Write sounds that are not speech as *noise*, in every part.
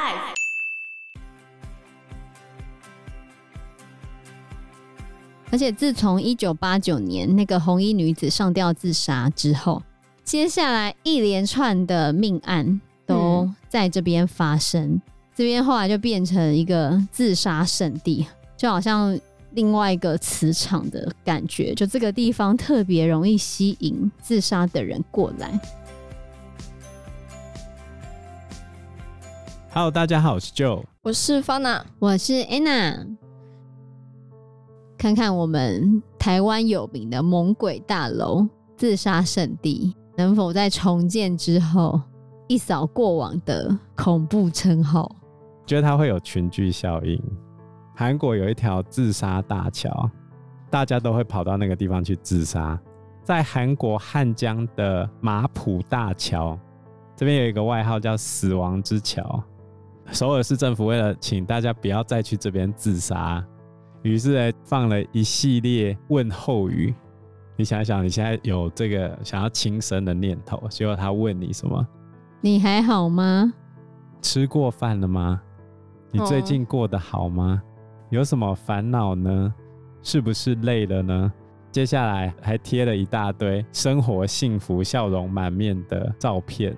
Life。而且自从一九八九年那个红衣女子上吊自杀之后，接下来一连串的命案都在这边发生。嗯、这边后来就变成一个自杀圣地，就好像。另外一个磁场的感觉，就这个地方特别容易吸引自杀的人过来。Hello，大家好，我是 Joe，我是 Fana，我是 Anna。看看我们台湾有名的猛鬼大楼自杀圣地，能否在重建之后一扫过往的恐怖称号？觉得它会有群聚效应。韩国有一条自杀大桥，大家都会跑到那个地方去自杀。在韩国汉江的马浦大桥这边有一个外号叫“死亡之桥”。首尔市政府为了请大家不要再去这边自杀，于是呢放了一系列问候语。你想想，你现在有这个想要轻生的念头，结果他问你什么？你还好吗？吃过饭了吗？你最近过得好吗？哦有什么烦恼呢？是不是累了呢？接下来还贴了一大堆生活幸福、笑容满面的照片，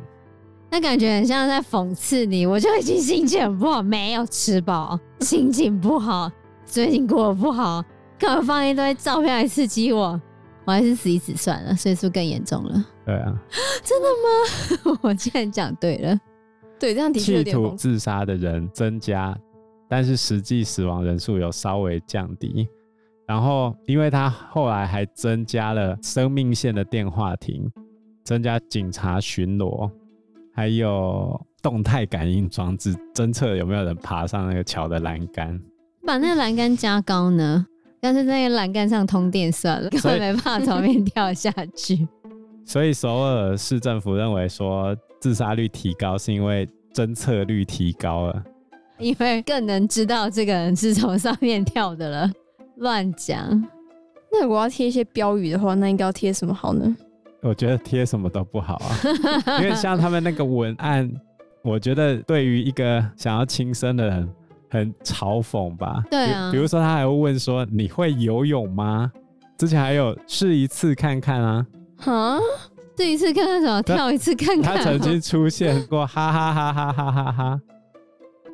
那感觉很像在讽刺你。我就已经心情很不好，没有吃饱，心情不好，最近过得不好，干嘛放一堆照片来刺激我？我还是死一死算了，所以是不是更严重了？对啊，*laughs* 真的吗？*laughs* 我竟然讲对了，*laughs* 对，这样的确有点。企图自杀的人增加。但是实际死亡人数有稍微降低，然后因为他后来还增加了生命线的电话亭，增加警察巡逻，还有动态感应装置侦测有没有人爬上那个桥的栏杆。把那个栏杆加高呢？要是在栏杆上通电算了，根本没办法从那边跳下去。*laughs* 所以首尔市政府认为说自杀率提高是因为侦测率提高了。因为更能知道这个人是从上面跳的了。乱讲。那如果要贴一些标语的话，那应该要贴什么好呢？我觉得贴什么都不好啊，*laughs* 因为像他们那个文案，我觉得对于一个想要轻生的人很嘲讽吧。对啊。比如说他还会问说：“你会游泳吗？”之前还有试一次看看啊。哈？试一次看看什么？跳一次看看。他曾经出现过，哈哈哈哈哈哈哈。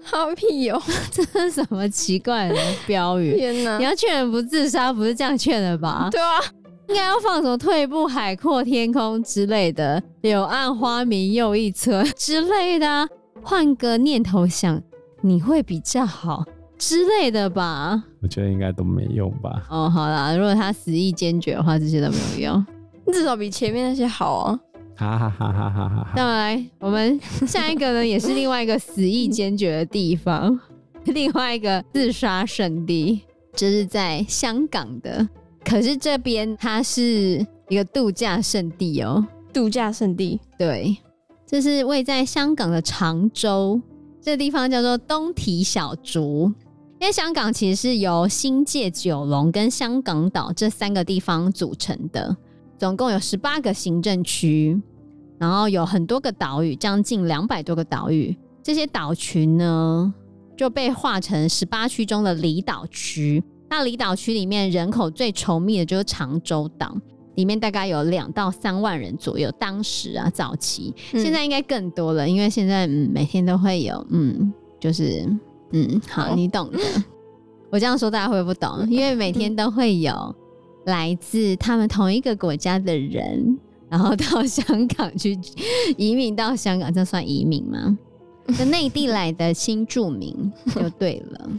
好屁哦！*laughs* 这是什么奇怪的标语？天哪！你要劝人不自杀，不是这样劝的吧？对啊，应该要放什么“退步海阔天空”之类的，“柳暗花明又一村”之类的，换个念头想，你会比较好之类的吧？我觉得应该都没用吧。哦，好啦，如果他死意坚决的话，这些都没有用，至少比前面那些好啊。哈哈哈哈哈哈！再来，我们下一个呢，也是另外一个死意坚决的地方，*laughs* 另外一个自杀圣地，就是在香港的。可是这边它是一个度假胜地哦，度假胜地。对，这是位在香港的长洲，这个地方叫做东堤小竹。因为香港其实是由新界、九龙跟香港岛这三个地方组成的。总共有十八个行政区，然后有很多个岛屿，将近两百多个岛屿。这些岛群呢，就被划成十八区中的离岛区。那离岛区里面人口最稠密的就是长洲岛，里面大概有两到三万人左右。当时啊，早期，现在应该更多了，因为现在嗯，每天都会有嗯，就是嗯，好，你懂的。*laughs* 我这样说大家会不懂，因为每天都会有。来自他们同一个国家的人，然后到香港去移民到香港，这算移民吗？就内地来的新住民 *laughs* 就对了。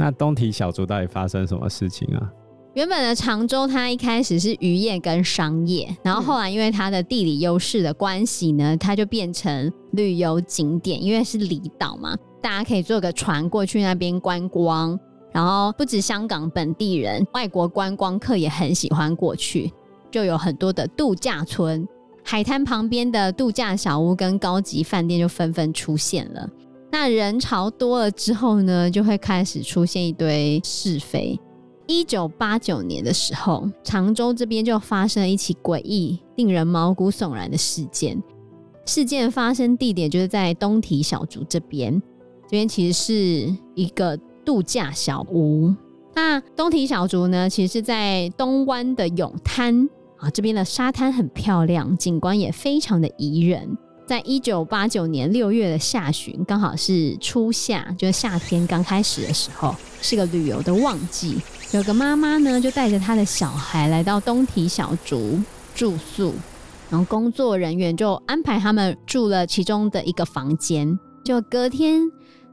那东堤小筑到底发生什么事情啊？原本的长洲，它一开始是渔业跟商业，然后后来因为它的地理优势的关系呢，它就变成旅游景点，因为是离岛嘛，大家可以坐个船过去那边观光。然后不止香港本地人，外国观光客也很喜欢过去，就有很多的度假村，海滩旁边的度假小屋跟高级饭店就纷纷出现了。那人潮多了之后呢，就会开始出现一堆是非。一九八九年的时候，长洲这边就发生了一起诡异、令人毛骨悚然的事件。事件发生地点就是在东堤小竹这边。这边其实是一个度假小屋。那东堤小竹呢，其实是在东湾的泳滩啊，这边的沙滩很漂亮，景观也非常的宜人。在一九八九年六月的下旬，刚好是初夏，就是夏天刚开始的时候，是个旅游的旺季。有个妈妈呢，就带着她的小孩来到东体小竹住宿，然后工作人员就安排他们住了其中的一个房间。就隔天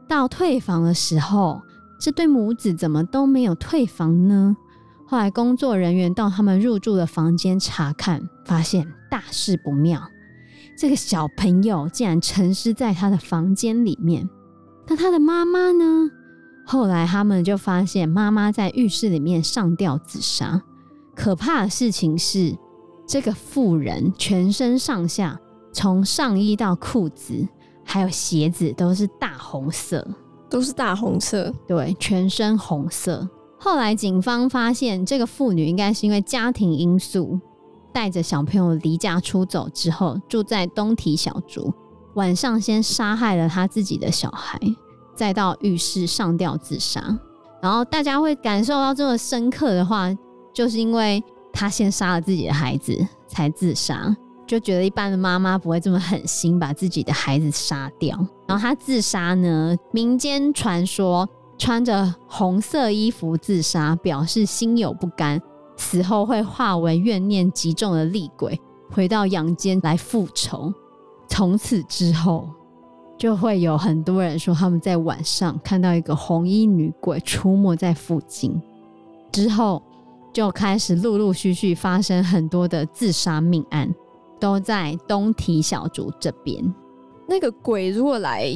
到退房的时候，这对母子怎么都没有退房呢？后来工作人员到他们入住的房间查看，发现大事不妙。这个小朋友竟然沉尸在他的房间里面，那他的妈妈呢？后来他们就发现妈妈在浴室里面上吊自杀。可怕的事情是，这个妇人全身上下，从上衣到裤子，还有鞋子都是大红色，都是大红色，对，全身红色。后来警方发现，这个妇女应该是因为家庭因素。带着小朋友离家出走之后，住在东堤小竹，晚上先杀害了他自己的小孩，再到浴室上吊自杀。然后大家会感受到这么深刻的话，就是因为他先杀了自己的孩子才自杀，就觉得一般的妈妈不会这么狠心把自己的孩子杀掉。然后他自杀呢，民间传说穿着红色衣服自杀，表示心有不甘。死后会化为怨念极重的厉鬼，回到阳间来复仇。从此之后，就会有很多人说他们在晚上看到一个红衣女鬼出没在附近。之后就开始陆陆续续发生很多的自杀命案，都在东提小竹这边。那个鬼如果来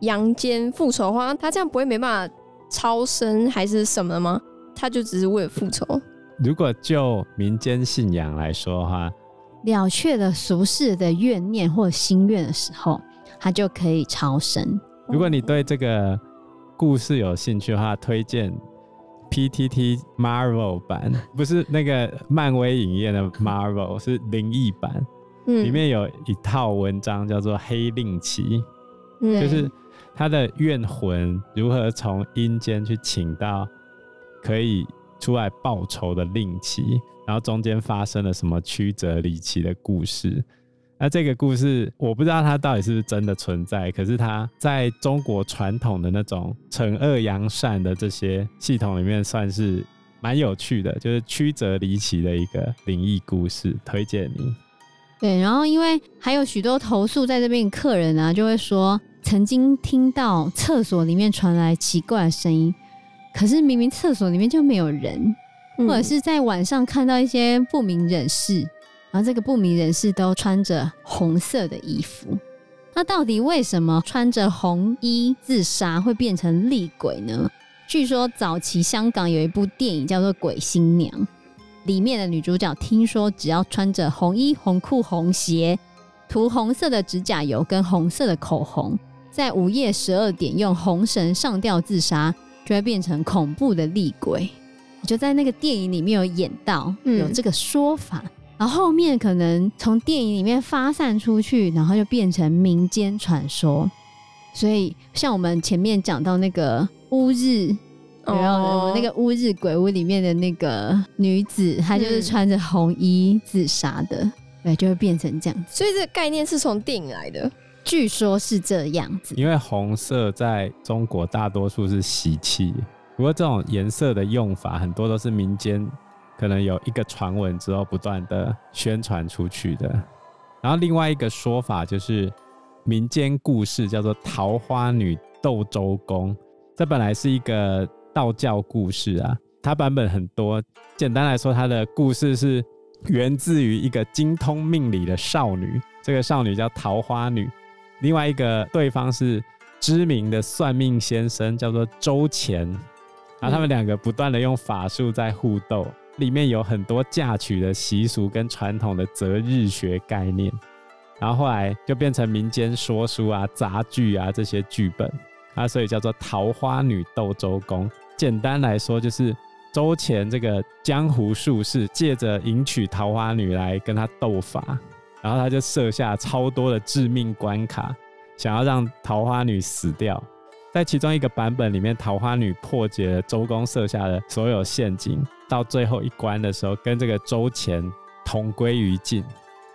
阳间复仇的话，他这样不会没办法超生还是什么吗？他就只是为了复仇。如果就民间信仰来说的话，了却了俗世的怨念或心愿的时候，他就可以超生。如果你对这个故事有兴趣的话，推荐 PTT Marvel 版，不是那个漫威影业的 *laughs* Marvel，是灵异版。嗯，里面有一套文章叫做《黑令旗》，嗯，就是他的怨魂如何从阴间去请到可以。出来报仇的令旗，然后中间发生了什么曲折离奇的故事？那这个故事我不知道它到底是不是真的存在，可是它在中国传统的那种惩恶扬善的这些系统里面，算是蛮有趣的，就是曲折离奇的一个灵异故事，推荐你。对，然后因为还有许多投诉在这边，客人啊就会说，曾经听到厕所里面传来奇怪的声音。可是明明厕所里面就没有人，或者是在晚上看到一些不明人士，然后这个不明人士都穿着红色的衣服，那到底为什么穿着红衣自杀会变成厉鬼呢？据说早期香港有一部电影叫做《鬼新娘》，里面的女主角听说只要穿着红衣、红裤、红鞋，涂红色的指甲油跟红色的口红，在午夜十二点用红绳上吊自杀。就会变成恐怖的厉鬼，就在那个电影里面有演到有这个说法，嗯、然后后面可能从电影里面发散出去，然后就变成民间传说。所以像我们前面讲到那个乌日，然后那个乌日鬼屋里面的那个女子，她就是穿着红衣自杀的，对，就会变成这样子。所以这个概念是从电影来的。据说是这样子，因为红色在中国大多数是喜气，不过这种颜色的用法很多都是民间可能有一个传闻之后不断的宣传出去的。然后另外一个说法就是民间故事叫做桃花女斗周公，这本来是一个道教故事啊，它版本很多。简单来说，它的故事是源自于一个精通命理的少女，这个少女叫桃花女。另外一个对方是知名的算命先生，叫做周干，然后他们两个不断的用法术在互斗，里面有很多嫁娶的习俗跟传统的择日学概念，然后后来就变成民间说书啊、杂剧啊这些剧本啊，所以叫做桃花女斗周公。简单来说，就是周干这个江湖术士借着迎娶桃花女来跟他斗法。然后他就设下超多的致命关卡，想要让桃花女死掉。在其中一个版本里面，桃花女破解了周公设下的所有陷阱，到最后一关的时候，跟这个周钱同归于尽。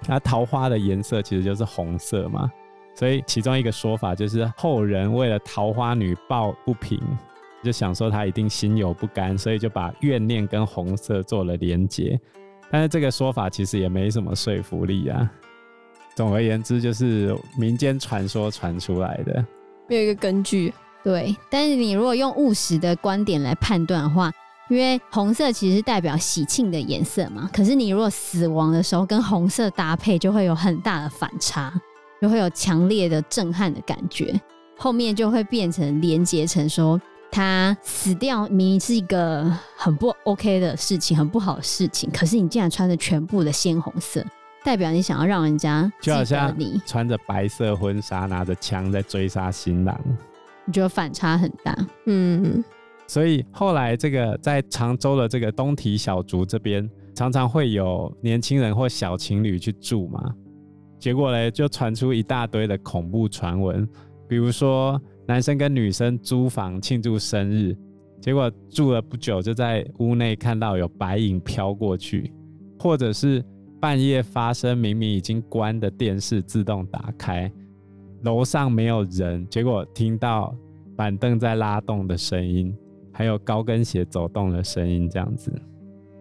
那桃花的颜色其实就是红色嘛，所以其中一个说法就是后人为了桃花女抱不平，就想说她一定心有不甘，所以就把怨念跟红色做了连结。但是这个说法其实也没什么说服力啊。总而言之，就是民间传说传出来的，没有一个根据。对，但是你如果用务实的观点来判断的话，因为红色其实代表喜庆的颜色嘛，可是你如果死亡的时候跟红色搭配，就会有很大的反差，就会有强烈的震撼的感觉，后面就会变成连结成说他死掉明明是一个很不 OK 的事情，很不好的事情，可是你竟然穿着全部的鲜红色，代表你想要让人家就好像你。穿着白色婚纱，拿着枪在追杀新郎。你觉得反差很大，嗯，所以后来这个在常州的这个东堤小竹这边，常常会有年轻人或小情侣去住嘛，结果嘞就传出一大堆的恐怖传闻，比如说男生跟女生租房庆祝生日，结果住了不久就在屋内看到有白影飘过去，或者是半夜发生明明已经关的电视自动打开。楼上没有人，结果听到板凳在拉动的声音，还有高跟鞋走动的声音，这样子。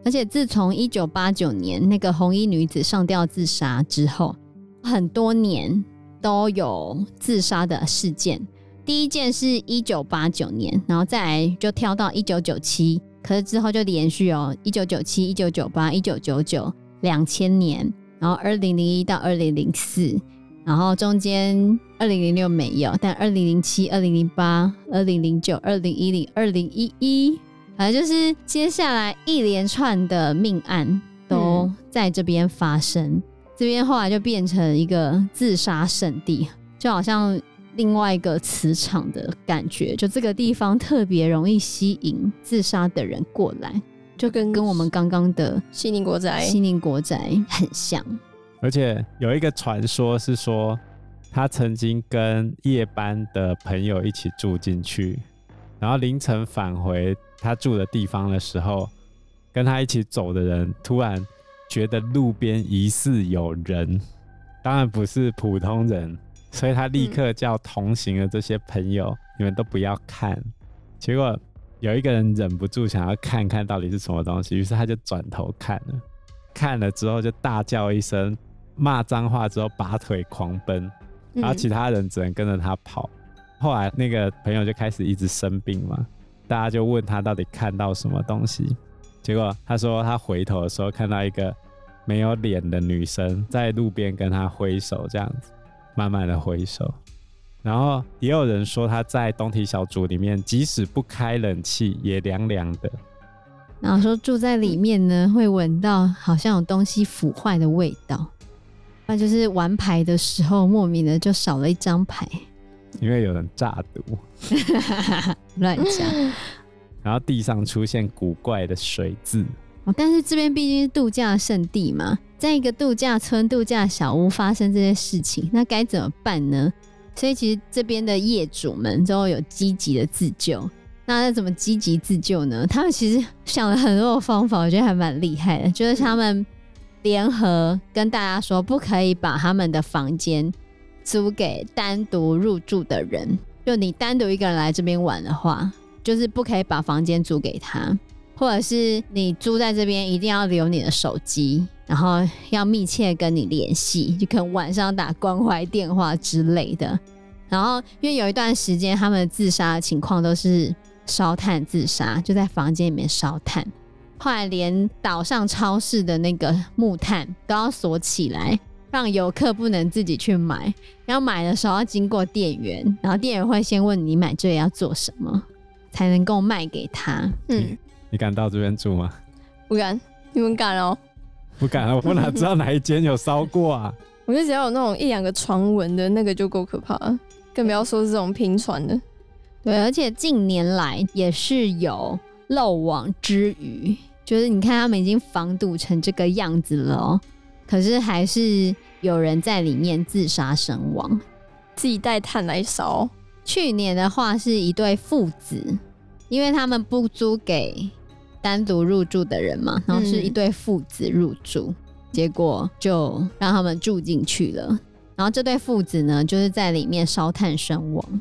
而且自从一九八九年那个红衣女子上吊自杀之后，很多年都有自杀的事件。第一件是一九八九年，然后再来就跳到一九九七，可是之后就连续哦一九九七、一九九八、一九九九、两千年，然后二零零一到二零零四。然后中间二零零六没有，但二零零七、二零零八、二零零九、二零一零、二零一一，反正就是接下来一连串的命案都在这边发生。嗯、这边后来就变成一个自杀圣地，就好像另外一个磁场的感觉，就这个地方特别容易吸引自杀的人过来，就跟跟我们刚刚的西宁国宅、西宁国宅很像。而且有一个传说是说，他曾经跟夜班的朋友一起住进去，然后凌晨返回他住的地方的时候，跟他一起走的人突然觉得路边疑似有人，当然不是普通人，所以他立刻叫同行的这些朋友，嗯、你们都不要看。结果有一个人忍不住想要看看到底是什么东西，于是他就转头看了，看了之后就大叫一声。骂脏话之后，拔腿狂奔，然后其他人只能跟着他跑。嗯。后来那个朋友就开始一直生病嘛，大家就问他到底看到什么东西。结果他说他回头的时候看到一个没有脸的女生在路边跟他挥手，这样子慢慢的挥手。然后也有人说他在东体小组里面，即使不开冷气也凉凉的。然后说住在里面呢，会闻到好像有东西腐坏的味道。那就是玩牌的时候，莫名的就少了一张牌，因为有人诈赌，*laughs* 乱讲。*laughs* 然后地上出现古怪的水渍。但是这边毕竟是度假胜地嘛，在一个度假村、度假小屋发生这些事情，那该怎么办呢？所以其实这边的业主们都有积极的自救。那要怎么积极自救呢？他们其实想了很多的方法，我觉得还蛮厉害的，就是他们。联合跟大家说，不可以把他们的房间租给单独入住的人。就你单独一个人来这边玩的话，就是不可以把房间租给他，或者是你租在这边一定要留你的手机，然后要密切跟你联系，就可能晚上打关怀电话之类的。然后因为有一段时间他们自杀的情况都是烧炭自杀，就在房间里面烧炭。后来连岛上超市的那个木炭都要锁起来，让游客不能自己去买。要买的时候要经过店员，然后店员会先问你买这里要做什么，才能够卖给他。嗯，你敢到这边住吗？不敢。你们敢哦？不敢啊！我哪知道哪一间有烧过啊？我觉得只要有那种一两个传闻的那个就够可怕了，更不要说是这种拼传的。对，而且近年来也是有。漏网之鱼，就是你看他们已经防堵成这个样子了喔，可是还是有人在里面自杀身亡，自己带炭来烧。去年的话是一对父子，因为他们不租给单独入住的人嘛，然后是一对父子入住，嗯、结果就让他们住进去了。然后这对父子呢，就是在里面烧炭身亡。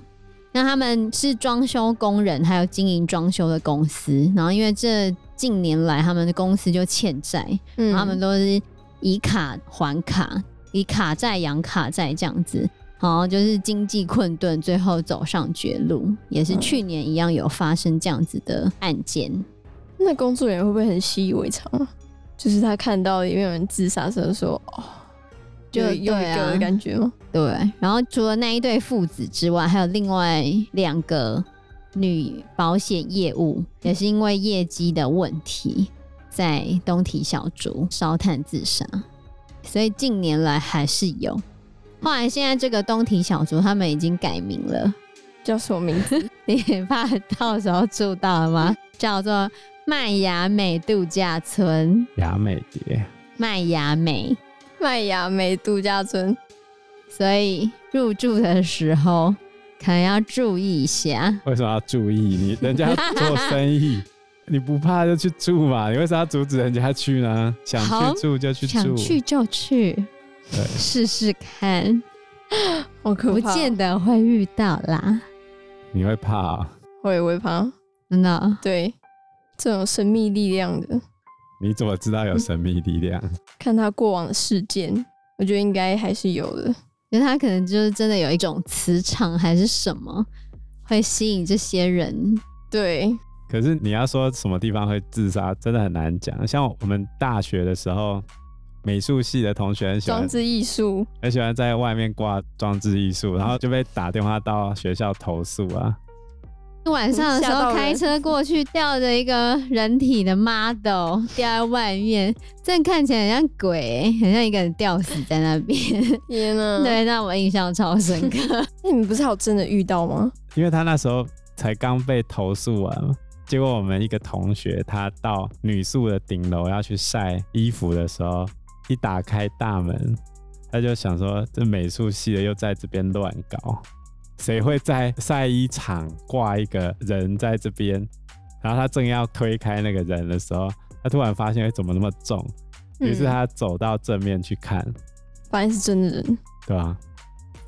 那他们是装修工人，还有经营装修的公司。然后因为这近年来他们的公司就欠债，嗯、他们都是以卡还卡，以卡债养卡债这样子。然后就是经济困顿，最后走上绝路，也是去年一样有发生这样子的案件。嗯、那工作人员会不会很习以为常啊？就是他看到里面有人自杀，时说：“哦，就有一个的感觉吗？”对。然后除了那一对父子之外，还有另外两个女保险业务，也是因为业绩的问题，在东体小竹烧炭自杀。所以近年来还是有。后来现在这个东体小竹他们已经改名了，叫什么名字？*laughs* 你怕到时候住到了吗？叫做麦雅美度假村。雅美蝶。麦雅美，麦雅美度假村。所以入住的时候可能要注意一下。为什么要注意？你人家做生意，*laughs* 你不怕就去住嘛？你为啥要阻止人家去呢？想去住就去住，想去就去。试试看，我可不见得会遇到啦。你会怕啊？会，会怕，真的。对，这种神秘力量的，你怎么知道有神秘力量？看他过往的事件，我觉得应该还是有的。因为他可能就是真的有一种磁场，还是什么，会吸引这些人。对。可是你要说什么地方会自杀，真的很难讲。像我们大学的时候。美术系的同学很喜欢装置艺术，很喜欢在外面挂装置艺术，然后就被打电话到学校投诉啊。晚上的时候开车过去，吊着一个人体的 model 吊在外面，这看起来很像鬼，很像一个人吊死在那边。天哪！*laughs* 对，那我印象超深刻。*laughs* 那你们不是有真的遇到吗？因为他那时候才刚被投诉完，结果我们一个同学他到女宿的顶楼要去晒衣服的时候。一打开大门，他就想说：“这美术系的又在这边乱搞，谁会在晒衣场挂一个人在这边？”然后他正要推开那个人的时候，他突然发现怎么那么重，于是他走到正面去看，嗯、发现是真的人，对吧？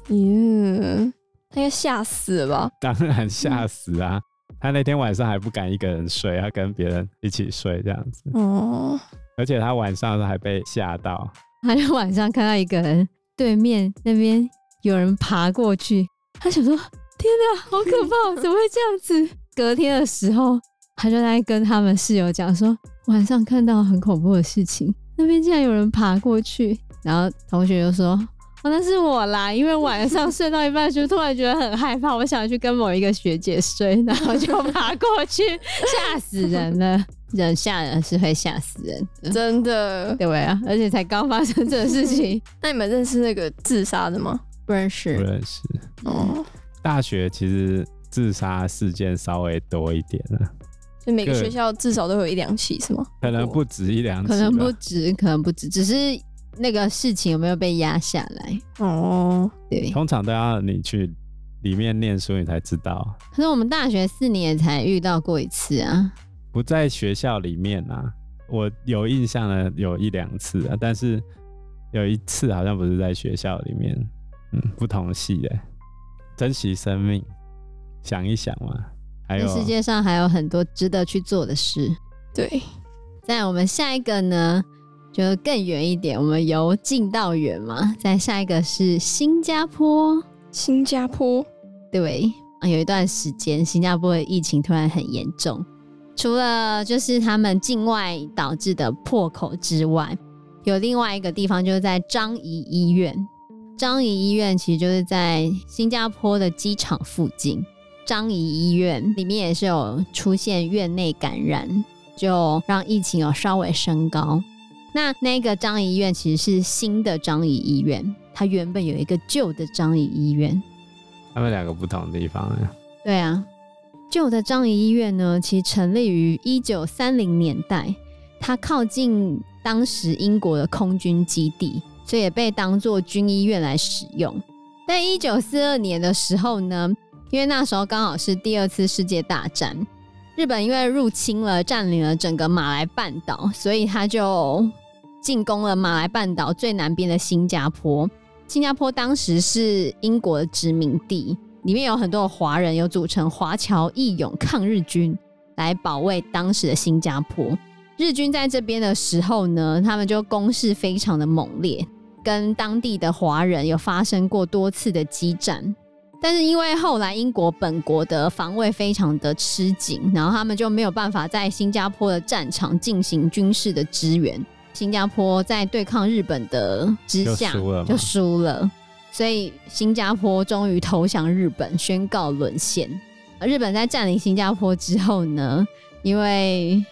嗯，他应该吓死了吧？当然吓死啊！嗯、他那天晚上还不敢一个人睡，他跟别人一起睡这样子。哦。而且他晚上还被吓到，他就晚上看到一个人对面那边有人爬过去，他想说：“天哪，好可怕，*laughs* 怎么会这样子？”隔天的时候，他就在跟他们室友讲说：“晚上看到很恐怖的事情，那边竟然有人爬过去。”然后同学就说：“哦，那是我啦，因为晚上睡到一半就突然觉得很害怕，我想去跟某一个学姐睡，然后就爬过去，吓死人了。”人吓人是会吓死人的，*laughs* 真的，对啊，而且才刚发生这个事情。那你们认识那个自杀的吗？不认识，不认识。哦，大学其实自杀事件稍微多一点了，就每个学校至少都有一两起，是吗？可能不止一两起，可能不止，可能不止，只是那个事情有没有被压下来？哦，对，通常都要你去里面念书，你才知道。可是我们大学四年才遇到过一次啊。不在学校里面啊，我有印象的有一两次啊，但是有一次好像不是在学校里面，嗯，不同系的，珍惜生命，想一想嘛，还有世界上还有很多值得去做的事，对。在我们下一个呢，就更远一点，我们由近到远嘛，再下一个是新加坡，新加坡，对啊，有一段时间新加坡的疫情突然很严重。除了就是他们境外导致的破口之外，有另外一个地方就是在樟宜医院。樟宜医院其实就是在新加坡的机场附近。樟宜医院里面也是有出现院内感染，就让疫情有稍微升高。那那个樟宜医院其实是新的樟宜医院，它原本有一个旧的樟宜医院。他们两个不同的地方呀？对啊。旧的樟宜医院呢，其实成立于一九三零年代，它靠近当时英国的空军基地，所以也被当作军医院来使用。在一九四二年的时候呢，因为那时候刚好是第二次世界大战，日本因为入侵了、占领了整个马来半岛，所以他就进攻了马来半岛最南边的新加坡。新加坡当时是英国的殖民地，里面有很多华人，有组成华侨义勇抗日军来保卫当时的新加坡。日军在这边的时候呢，他们就攻势非常的猛烈，跟当地的华人有发生过多次的激战。但是因为后来英国本国的防卫非常的吃紧，然后他们就没有办法在新加坡的战场进行军事的支援。新加坡在对抗日本的之下就输了，了，所以新加坡终于投降日本，宣告沦陷。而日本在占领新加坡之后呢，因为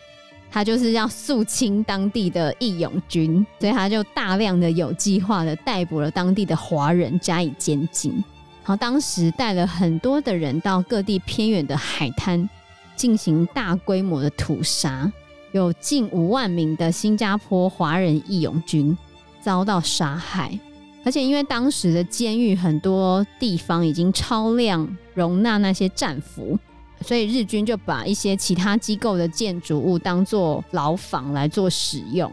他就是要肃清当地的义勇军，所以他就大量的有计划的逮捕了当地的华人，加以监禁。然后当时带了很多的人到各地偏远的海滩进行大规模的屠杀。有近五万名的新加坡华人义勇军遭到杀害，而且因为当时的监狱很多地方已经超量容纳那些战俘，所以日军就把一些其他机构的建筑物当做牢房来做使用。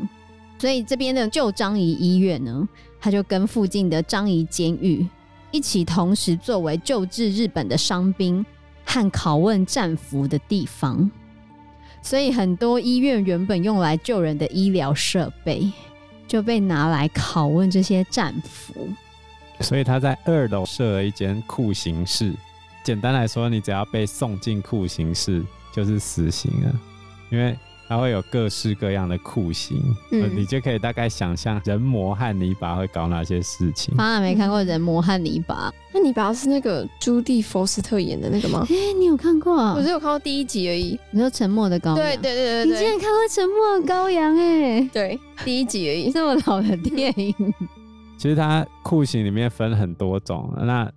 所以这边的旧张仪医院呢，它就跟附近的张仪监狱一起同时作为救治日本的伤兵和拷问战俘的地方。所以很多医院原本用来救人的医疗设备就被拿来拷问这些战俘。所以他在二楼设了一间酷刑室。简单来说，你只要被送进酷刑室，就是死刑了，因为。它会有各式各样的酷刑，嗯，你就可以大概想象人魔和泥巴会搞哪些事情。当然没看过人魔和泥巴，那泥巴是那个朱蒂佛斯特演的那个吗？哎、欸，你有看过？我只有看过第一集而已。你说沉默的羔羊？对对对对对，你竟然看过沉默的羔羊？哎，对，第一集而已，*laughs* 这么老的电影。其实它酷刑里面分很多种，那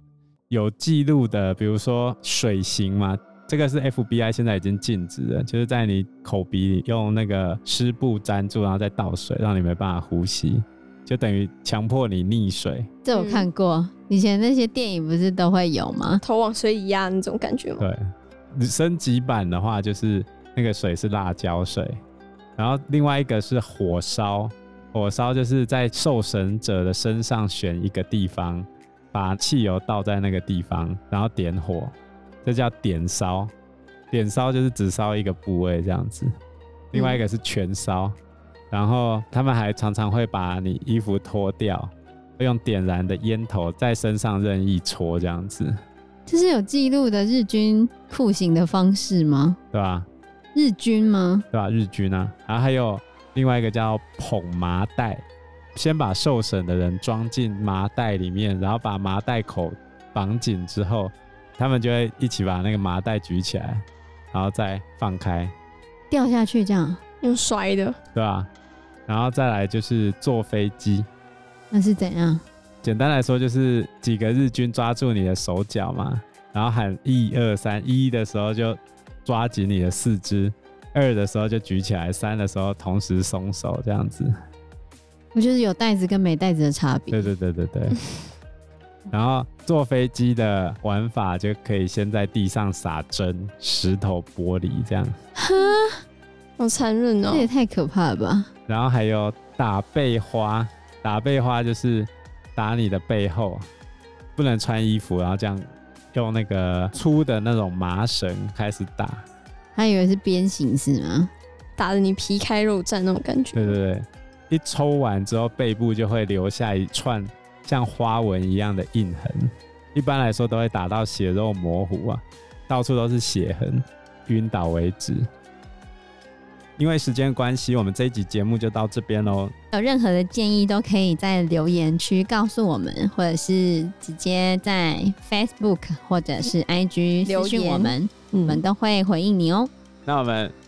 有记录的，比如说水刑嘛。这个是 FBI 现在已经禁止的，就是在你口鼻里用那个湿布粘住，然后再倒水，让你没办法呼吸，就等于强迫你溺水。这我看过，嗯，以前那些电影不是都会有吗？头往水里压那种感觉吗？对，升级版的话就是那个水是辣椒水，然后另外一个是火烧，火烧就是在受审者的身上选一个地方，把汽油倒在那个地方，然后点火。这叫点烧，点烧就是只烧一个部位这样子。另外一个是全烧，然后他们还常常会把你衣服脱掉，用点燃的烟头在身上任意戳这样子。这是有记录的日军酷刑的方式吗？对吧？日军吗？对吧？日军啊，然后还有另外一个叫捧麻袋，先把受审的人装进麻袋里面，然后把麻袋口绑紧之后。他们就会一起把那个麻袋举起来，然后再放开，掉下去这样用摔的，对吧？然后再来就是坐飞机，那是怎样？简单来说就是几个日军抓住你的手脚嘛，然后喊一二三，一的时候就抓紧你的四肢，二的时候就举起来，三的时候同时松手，这样子。我就是有袋子跟没袋子的差别。对对对对对。*laughs* 然后坐飞机的玩法就可以先在地上撒针、石头、玻璃这样。哈，好残忍哦！这也太可怕了吧！然后还有打背花，打背花就是打你的背后，不能穿衣服，然后这样用那个粗的那种麻绳开始打。还以为是鞭刑是吗？打的你皮开肉绽那种感觉。对对对，一抽完之后背部就会留下一串。像花纹一样的印痕，一般来说都会打到血肉模糊啊，到处都是血痕，晕倒为止。因为时间关系，我们这一集节目就到这边喽。有任何的建议都可以在留言区告诉我们，或者是直接在 Facebook 或者是 IG 留言我们，我们都会回应你哦。那我们